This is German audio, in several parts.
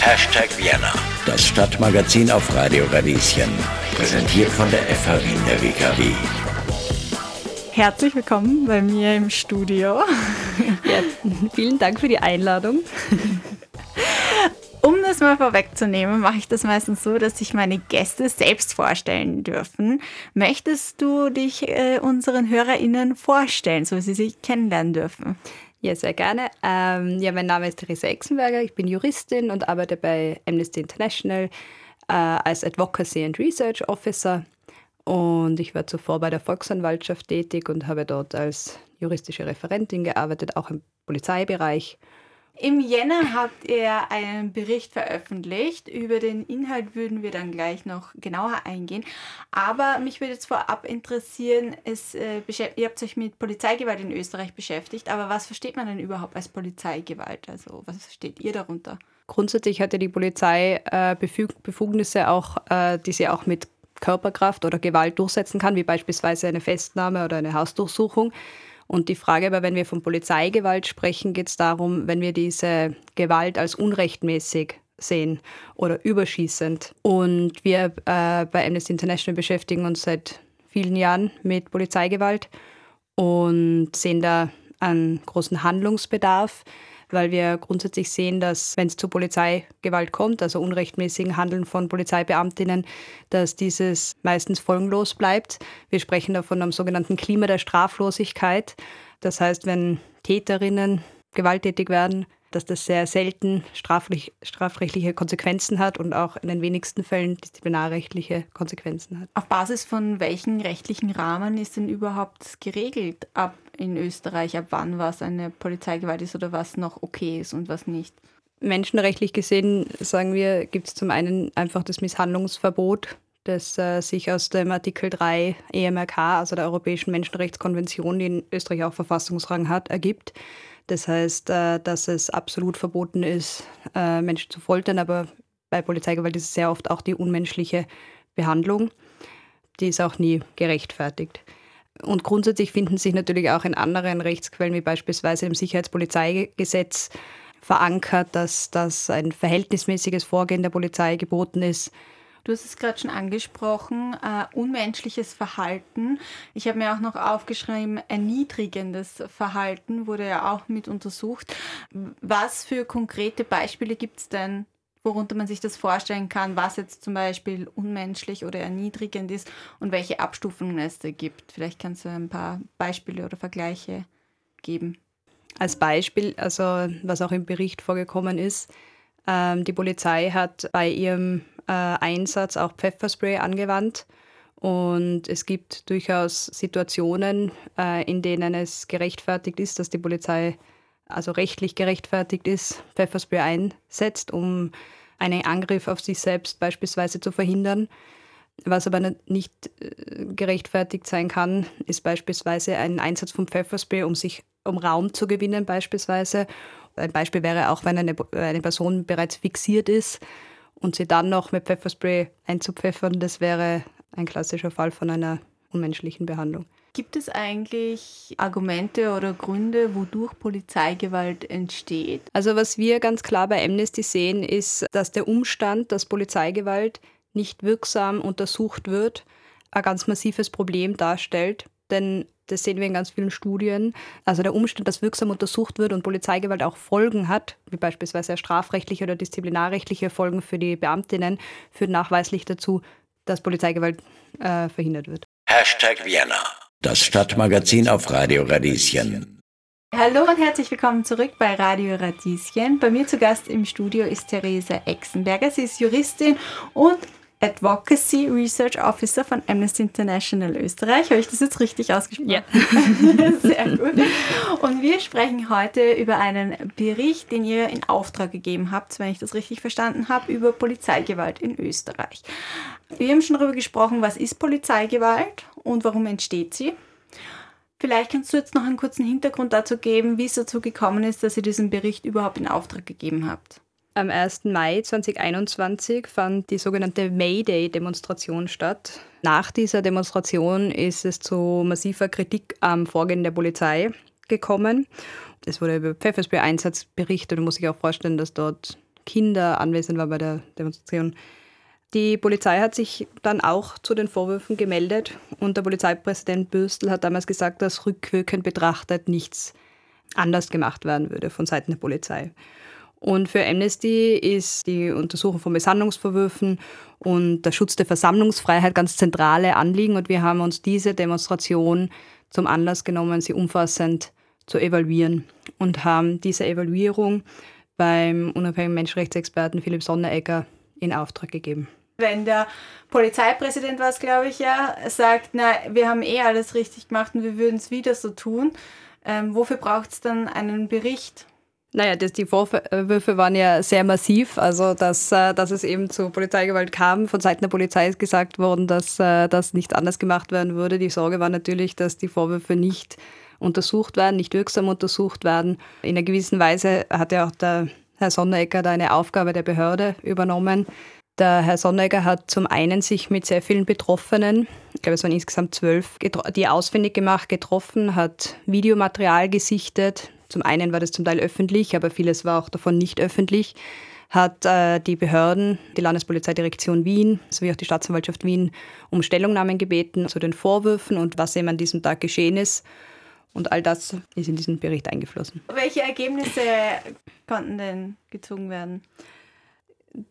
Hashtag Vienna, das Stadtmagazin auf Radio Radieschen. Präsentiert von der FH Wien der WKW. Herzlich willkommen bei mir im Studio. Ja, vielen Dank für die Einladung. Um das mal vorwegzunehmen, mache ich das meistens so, dass sich meine Gäste selbst vorstellen dürfen. Möchtest du dich äh, unseren HörerInnen vorstellen, so sie sich kennenlernen dürfen? Ja, sehr gerne. Ähm, ja, mein Name ist Theresa Exenberger, ich bin Juristin und arbeite bei Amnesty International äh, als Advocacy and Research Officer. Und ich war zuvor bei der Volksanwaltschaft tätig und habe dort als juristische Referentin gearbeitet, auch im Polizeibereich. Im Jänner habt ihr einen Bericht veröffentlicht. Über den Inhalt würden wir dann gleich noch genauer eingehen. Aber mich würde jetzt vorab interessieren, es, äh, ihr habt euch mit Polizeigewalt in Österreich beschäftigt, aber was versteht man denn überhaupt als Polizeigewalt? Also was versteht ihr darunter? Grundsätzlich hatte die Polizei äh, Befugnisse, auch, äh, die sie auch mit Körperkraft oder Gewalt durchsetzen kann, wie beispielsweise eine Festnahme oder eine Hausdurchsuchung. Und die Frage aber, wenn wir von Polizeigewalt sprechen, geht es darum, wenn wir diese Gewalt als unrechtmäßig sehen oder überschießend. Und wir äh, bei Amnesty International beschäftigen uns seit vielen Jahren mit Polizeigewalt und sehen da einen großen Handlungsbedarf weil wir grundsätzlich sehen, dass wenn es zu Polizeigewalt kommt, also unrechtmäßigen Handeln von Polizeibeamtinnen, dass dieses meistens folgenlos bleibt. Wir sprechen da von einem sogenannten Klima der Straflosigkeit. Das heißt, wenn Täterinnen gewalttätig werden, dass das sehr selten strafrecht, strafrechtliche Konsequenzen hat und auch in den wenigsten Fällen disziplinarrechtliche Konsequenzen hat. Auf Basis von welchen rechtlichen Rahmen ist denn überhaupt geregelt, ab in Österreich, ab wann was eine Polizeigewalt ist oder was noch okay ist und was nicht? Menschenrechtlich gesehen, sagen wir, gibt es zum einen einfach das Misshandlungsverbot, das äh, sich aus dem Artikel 3 EMRK, also der Europäischen Menschenrechtskonvention, die in Österreich auch Verfassungsrang hat, ergibt. Das heißt, äh, dass es absolut verboten ist, äh, Menschen zu foltern, aber bei Polizeigewalt ist es sehr oft auch die unmenschliche Behandlung. Die ist auch nie gerechtfertigt. Und grundsätzlich finden sich natürlich auch in anderen Rechtsquellen, wie beispielsweise im Sicherheitspolizeigesetz, verankert, dass, dass ein verhältnismäßiges Vorgehen der Polizei geboten ist Du hast es gerade schon angesprochen, äh, unmenschliches Verhalten. Ich habe mir auch noch aufgeschrieben, erniedrigendes Verhalten wurde ja auch mit untersucht. Was für konkrete Beispiele gibt es denn, worunter man sich das vorstellen kann, was jetzt zum Beispiel unmenschlich oder erniedrigend ist und welche Abstufungen es da gibt? Vielleicht kannst du ein paar Beispiele oder Vergleiche geben. Als Beispiel, also was auch im Bericht vorgekommen ist, ähm, die Polizei hat bei ihrem äh, Einsatz auch Pfefferspray angewandt. Und es gibt durchaus Situationen, äh, in denen es gerechtfertigt ist, dass die Polizei, also rechtlich gerechtfertigt ist, Pfefferspray einsetzt, um einen Angriff auf sich selbst beispielsweise zu verhindern. Was aber nicht äh, gerechtfertigt sein kann, ist beispielsweise ein Einsatz von Pfefferspray, um sich um Raum zu gewinnen beispielsweise. Ein Beispiel wäre auch, wenn eine, eine Person bereits fixiert ist und sie dann noch mit Pfefferspray einzupfeffern, das wäre ein klassischer Fall von einer unmenschlichen Behandlung. Gibt es eigentlich Argumente oder Gründe, wodurch Polizeigewalt entsteht? Also was wir ganz klar bei Amnesty sehen, ist, dass der Umstand, dass Polizeigewalt nicht wirksam untersucht wird, ein ganz massives Problem darstellt. Denn das sehen wir in ganz vielen Studien. Also der Umstand, dass wirksam untersucht wird und Polizeigewalt auch Folgen hat, wie beispielsweise strafrechtliche oder disziplinarrechtliche Folgen für die Beamtinnen, führt nachweislich dazu, dass Polizeigewalt äh, verhindert wird. Hashtag Vienna, das Stadtmagazin auf Radio Radieschen. Hallo und herzlich willkommen zurück bei Radio Radieschen. Bei mir zu Gast im Studio ist Theresa Exenberger. Sie ist Juristin und Advocacy Research Officer von Amnesty International Österreich. Habe ich das jetzt richtig ausgesprochen? Ja. Sehr gut. Und wir sprechen heute über einen Bericht, den ihr in Auftrag gegeben habt, wenn ich das richtig verstanden habe, über Polizeigewalt in Österreich. Wir haben schon darüber gesprochen, was ist Polizeigewalt und warum entsteht sie. Vielleicht kannst du jetzt noch einen kurzen Hintergrund dazu geben, wie es dazu gekommen ist, dass ihr diesen Bericht überhaupt in Auftrag gegeben habt. Am 1. Mai 2021 fand die sogenannte Mayday-Demonstration statt. Nach dieser Demonstration ist es zu massiver Kritik am Vorgehen der Polizei gekommen. Es wurde über Pfefferspray-Einsatz berichtet und muss sich auch vorstellen, dass dort Kinder anwesend waren bei der Demonstration. Die Polizei hat sich dann auch zu den Vorwürfen gemeldet und der Polizeipräsident Bürstel hat damals gesagt, dass rückwirkend betrachtet nichts anders gemacht werden würde von Seiten der Polizei. Und für Amnesty ist die Untersuchung von Misshandlungsvorwürfen und der Schutz der Versammlungsfreiheit ganz zentrale Anliegen. Und wir haben uns diese Demonstration zum Anlass genommen, sie umfassend zu evaluieren und haben diese Evaluierung beim unabhängigen Menschenrechtsexperten Philipp Sonneregger in Auftrag gegeben. Wenn der Polizeipräsident was, glaube ich, ja, sagt, na, wir haben eh alles richtig gemacht und wir würden es wieder so tun, ähm, wofür braucht es dann einen Bericht? Naja, das, die Vorwürfe waren ja sehr massiv. Also, dass, äh, dass es eben zu Polizeigewalt kam. Von Seiten der Polizei ist gesagt worden, dass äh, das nicht anders gemacht werden würde. Die Sorge war natürlich, dass die Vorwürfe nicht untersucht werden, nicht wirksam untersucht werden. In einer gewissen Weise hat ja auch der Herr Sonneegger da eine Aufgabe der Behörde übernommen. Der Herr Sonneegger hat zum einen sich mit sehr vielen Betroffenen, ich glaube es waren insgesamt zwölf, die ausfindig gemacht, getroffen, hat Videomaterial gesichtet, zum einen war das zum Teil öffentlich, aber vieles war auch davon nicht öffentlich hat äh, die Behörden, die Landespolizeidirektion Wien sowie auch die Staatsanwaltschaft Wien um Stellungnahmen gebeten zu den Vorwürfen und was eben an diesem Tag geschehen ist. Und all das ist in diesen Bericht eingeflossen. Welche Ergebnisse konnten denn gezogen werden?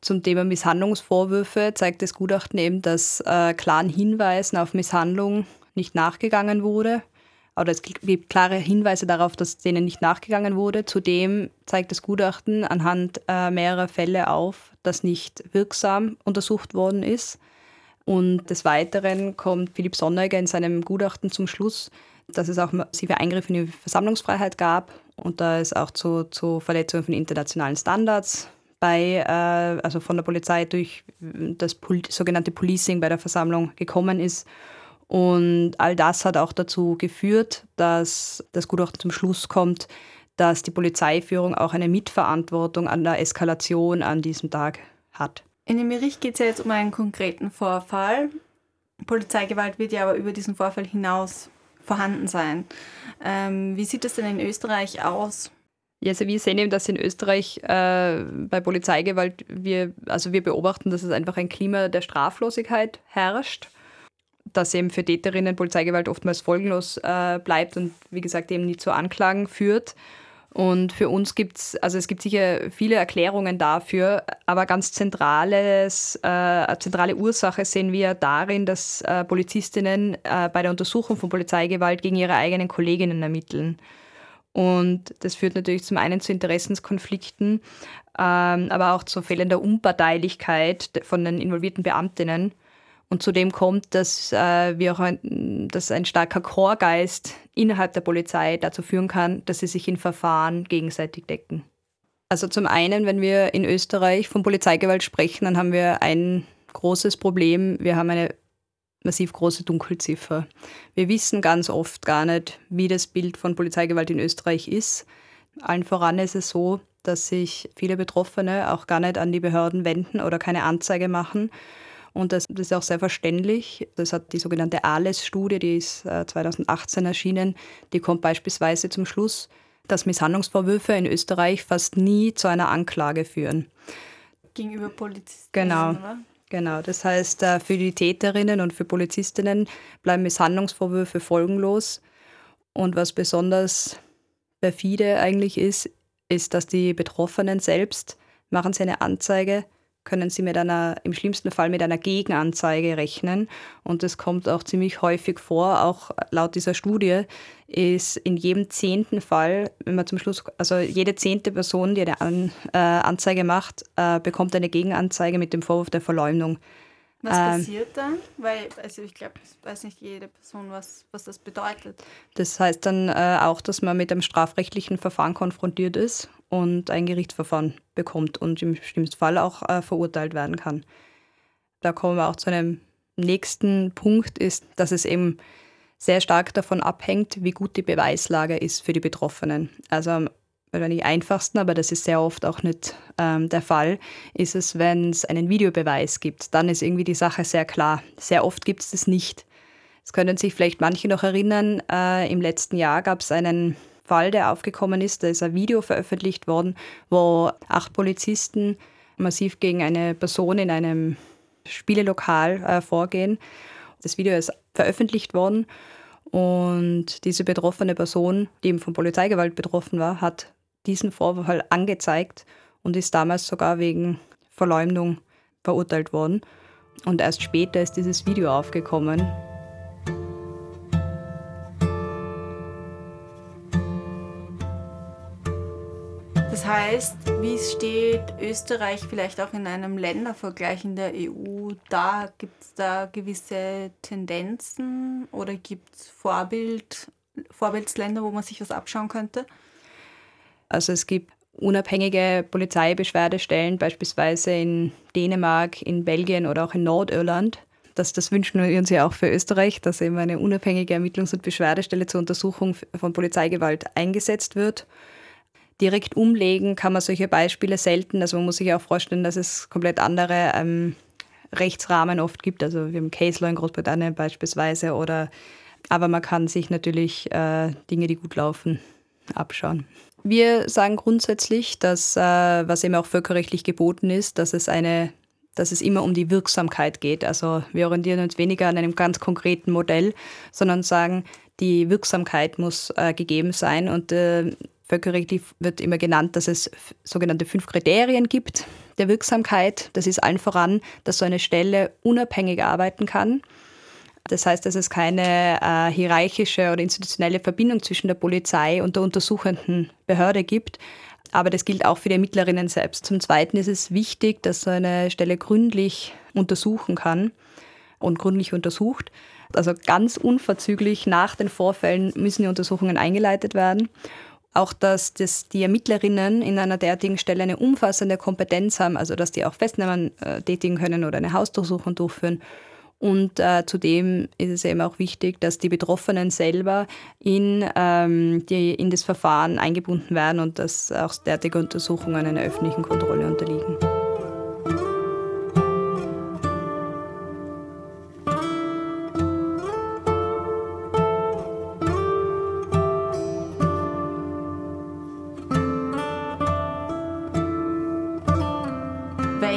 Zum Thema Misshandlungsvorwürfe zeigt das Gutachten eben, dass äh, klaren Hinweisen auf Misshandlung nicht nachgegangen wurde oder es gibt klare Hinweise darauf, dass denen nicht nachgegangen wurde. Zudem zeigt das Gutachten anhand äh, mehrerer Fälle auf, dass nicht wirksam untersucht worden ist. Und des Weiteren kommt Philipp Sonneiger in seinem Gutachten zum Schluss, dass es auch massive Eingriffe in die Versammlungsfreiheit gab und da es auch zu, zu Verletzungen von internationalen Standards bei, äh, also von der Polizei durch das sogenannte Policing bei der Versammlung gekommen ist. Und all das hat auch dazu geführt, dass das Gutachten zum Schluss kommt, dass die Polizeiführung auch eine Mitverantwortung an der Eskalation an diesem Tag hat. In dem Bericht geht es ja jetzt um einen konkreten Vorfall. Polizeigewalt wird ja aber über diesen Vorfall hinaus vorhanden sein. Ähm, wie sieht es denn in Österreich aus? Ja, also wir sehen eben, dass in Österreich äh, bei Polizeigewalt wir, also wir beobachten, dass es einfach ein Klima der Straflosigkeit herrscht dass eben für Täterinnen Polizeigewalt oftmals folgenlos äh, bleibt und wie gesagt eben nie zu Anklagen führt. Und für uns gibt es, also es gibt sicher viele Erklärungen dafür, aber ganz zentrales, äh, zentrale Ursache sehen wir darin, dass äh, Polizistinnen äh, bei der Untersuchung von Polizeigewalt gegen ihre eigenen Kolleginnen ermitteln. Und das führt natürlich zum einen zu Interessenskonflikten, ähm, aber auch zu fehlender Unparteilichkeit von den involvierten Beamtinnen. Und zudem kommt, dass äh, wir auch ein, dass ein starker Chorgeist innerhalb der Polizei dazu führen kann, dass sie sich in Verfahren gegenseitig decken. Also zum einen, wenn wir in Österreich von Polizeigewalt sprechen, dann haben wir ein großes Problem. Wir haben eine massiv große Dunkelziffer. Wir wissen ganz oft gar nicht, wie das Bild von Polizeigewalt in Österreich ist. Allen voran ist es so, dass sich viele Betroffene auch gar nicht an die Behörden wenden oder keine Anzeige machen und das, das ist auch sehr verständlich. Das hat die sogenannte ALES-Studie, die ist 2018 äh, erschienen. Die kommt beispielsweise zum Schluss, dass Misshandlungsvorwürfe in Österreich fast nie zu einer Anklage führen. Gegenüber Polizisten. Genau. Oder? Genau, das heißt, äh, für die Täterinnen und für Polizistinnen bleiben Misshandlungsvorwürfe folgenlos. Und was besonders perfide eigentlich ist, ist, dass die Betroffenen selbst machen sie eine Anzeige, können Sie mit einer, im schlimmsten Fall mit einer Gegenanzeige rechnen. Und das kommt auch ziemlich häufig vor. Auch laut dieser Studie ist in jedem zehnten Fall, wenn man zum Schluss, also jede zehnte Person, die eine An, äh, Anzeige macht, äh, bekommt eine Gegenanzeige mit dem Vorwurf der Verleumdung. Was ähm, passiert dann? Weil, also ich glaube, weiß nicht jede Person, was, was das bedeutet. Das heißt dann äh, auch, dass man mit einem strafrechtlichen Verfahren konfrontiert ist und ein Gerichtsverfahren bekommt und im schlimmsten Fall auch äh, verurteilt werden kann. Da kommen wir auch zu einem nächsten Punkt, ist, dass es eben sehr stark davon abhängt, wie gut die Beweislage ist für die Betroffenen. Also nicht einfachsten, aber das ist sehr oft auch nicht ähm, der Fall, ist es, wenn es einen Videobeweis gibt. Dann ist irgendwie die Sache sehr klar. Sehr oft gibt es das nicht. Es können sich vielleicht manche noch erinnern, äh, im letzten Jahr gab es einen Fall, der aufgekommen ist. Da ist ein Video veröffentlicht worden, wo acht Polizisten massiv gegen eine Person in einem Spielelokal äh, vorgehen. Das Video ist veröffentlicht worden und diese betroffene Person, die eben von Polizeigewalt betroffen war, hat diesen Vorfall angezeigt und ist damals sogar wegen Verleumdung verurteilt worden. Und erst später ist dieses Video aufgekommen. Heißt, wie steht Österreich vielleicht auch in einem Ländervergleich in der EU da? Gibt es da gewisse Tendenzen oder gibt es Vorbild, Vorbildsländer, wo man sich was abschauen könnte? Also es gibt unabhängige Polizeibeschwerdestellen, beispielsweise in Dänemark, in Belgien oder auch in Nordirland. Das, das wünschen wir uns ja auch für Österreich, dass eben eine unabhängige Ermittlungs- und Beschwerdestelle zur Untersuchung von Polizeigewalt eingesetzt wird. Direkt umlegen kann man solche Beispiele selten. Also man muss sich auch vorstellen, dass es komplett andere ähm, Rechtsrahmen oft gibt. Also wir haben Case Law in Großbritannien beispielsweise. Oder, aber man kann sich natürlich äh, Dinge, die gut laufen, abschauen. Wir sagen grundsätzlich, dass, äh, was eben auch völkerrechtlich geboten ist, dass es eine dass es immer um die Wirksamkeit geht. Also wir orientieren uns weniger an einem ganz konkreten Modell, sondern sagen, die Wirksamkeit muss äh, gegeben sein. Und äh, völkerrechtlich wird immer genannt, dass es sogenannte fünf Kriterien gibt der Wirksamkeit. Das ist allen voran, dass so eine Stelle unabhängig arbeiten kann das heißt, dass es keine äh, hierarchische oder institutionelle Verbindung zwischen der Polizei und der untersuchenden Behörde gibt. Aber das gilt auch für die Ermittlerinnen selbst. Zum Zweiten ist es wichtig, dass so eine Stelle gründlich untersuchen kann und gründlich untersucht. Also ganz unverzüglich nach den Vorfällen müssen die Untersuchungen eingeleitet werden. Auch, dass das die Ermittlerinnen in einer derartigen Stelle eine umfassende Kompetenz haben, also dass die auch Festnahmen äh, tätigen können oder eine Hausdurchsuchung durchführen und äh, zudem ist es eben auch wichtig, dass die Betroffenen selber in, ähm, die, in das Verfahren eingebunden werden und dass auch derartige Untersuchungen einer öffentlichen Kontrolle unterliegen.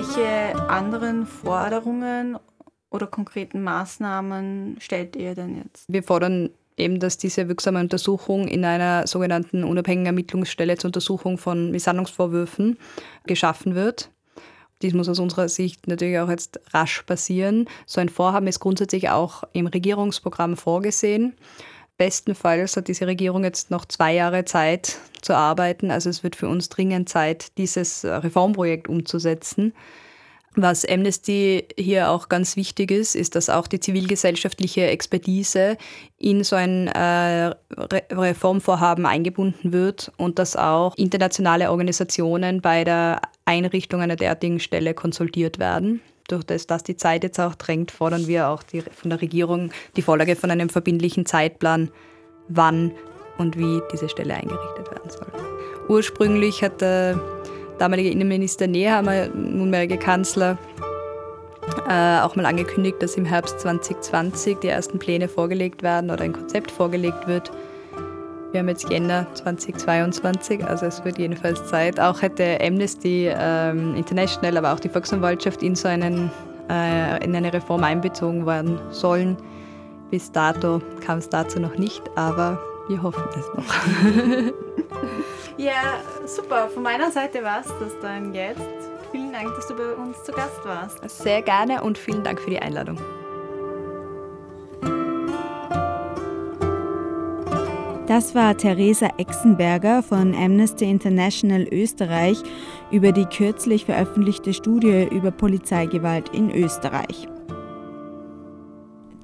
Welche anderen Forderungen oder konkreten Maßnahmen stellt ihr denn jetzt? Wir fordern eben, dass diese wirksame Untersuchung in einer sogenannten unabhängigen Ermittlungsstelle zur Untersuchung von Misshandlungsvorwürfen geschaffen wird. Dies muss aus unserer Sicht natürlich auch jetzt rasch passieren. So ein Vorhaben ist grundsätzlich auch im Regierungsprogramm vorgesehen. Bestenfalls hat diese Regierung jetzt noch zwei Jahre Zeit zu arbeiten. Also es wird für uns dringend Zeit, dieses Reformprojekt umzusetzen. Was Amnesty hier auch ganz wichtig ist, ist, dass auch die zivilgesellschaftliche Expertise in so ein äh, Reformvorhaben eingebunden wird und dass auch internationale Organisationen bei der Einrichtung einer derartigen Stelle konsultiert werden. Durch das, dass die Zeit jetzt auch drängt, fordern wir auch die, von der Regierung die Vorlage von einem verbindlichen Zeitplan, wann und wie diese Stelle eingerichtet werden soll. Ursprünglich hat der damalige Innenminister Nehammer, nunmehrige Kanzler, äh, auch mal angekündigt, dass im Herbst 2020 die ersten Pläne vorgelegt werden oder ein Konzept vorgelegt wird. Wir haben jetzt Jänner 2022, also es wird jedenfalls Zeit. Auch hätte Amnesty ähm, International, aber auch die Volksanwaltschaft in so einen, äh, in eine Reform einbezogen werden sollen. Bis dato kam es dazu noch nicht, aber wir hoffen es noch. Ja, super. Von meiner Seite war es das dann jetzt. Vielen Dank, dass du bei uns zu Gast warst. Sehr gerne und vielen Dank für die Einladung. Das war Theresa Exenberger von Amnesty International Österreich über die kürzlich veröffentlichte Studie über Polizeigewalt in Österreich.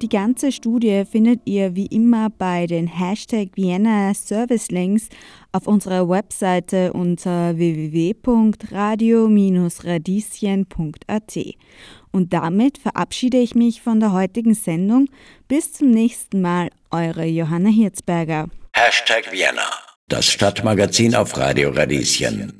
Die ganze Studie findet ihr wie immer bei den Hashtag Vienna Service Links auf unserer Webseite unter www.radio-radieschen.at. Und damit verabschiede ich mich von der heutigen Sendung. Bis zum nächsten Mal, eure Johanna Hirzberger. Hashtag Vienna, das Stadtmagazin auf Radio Radieschen.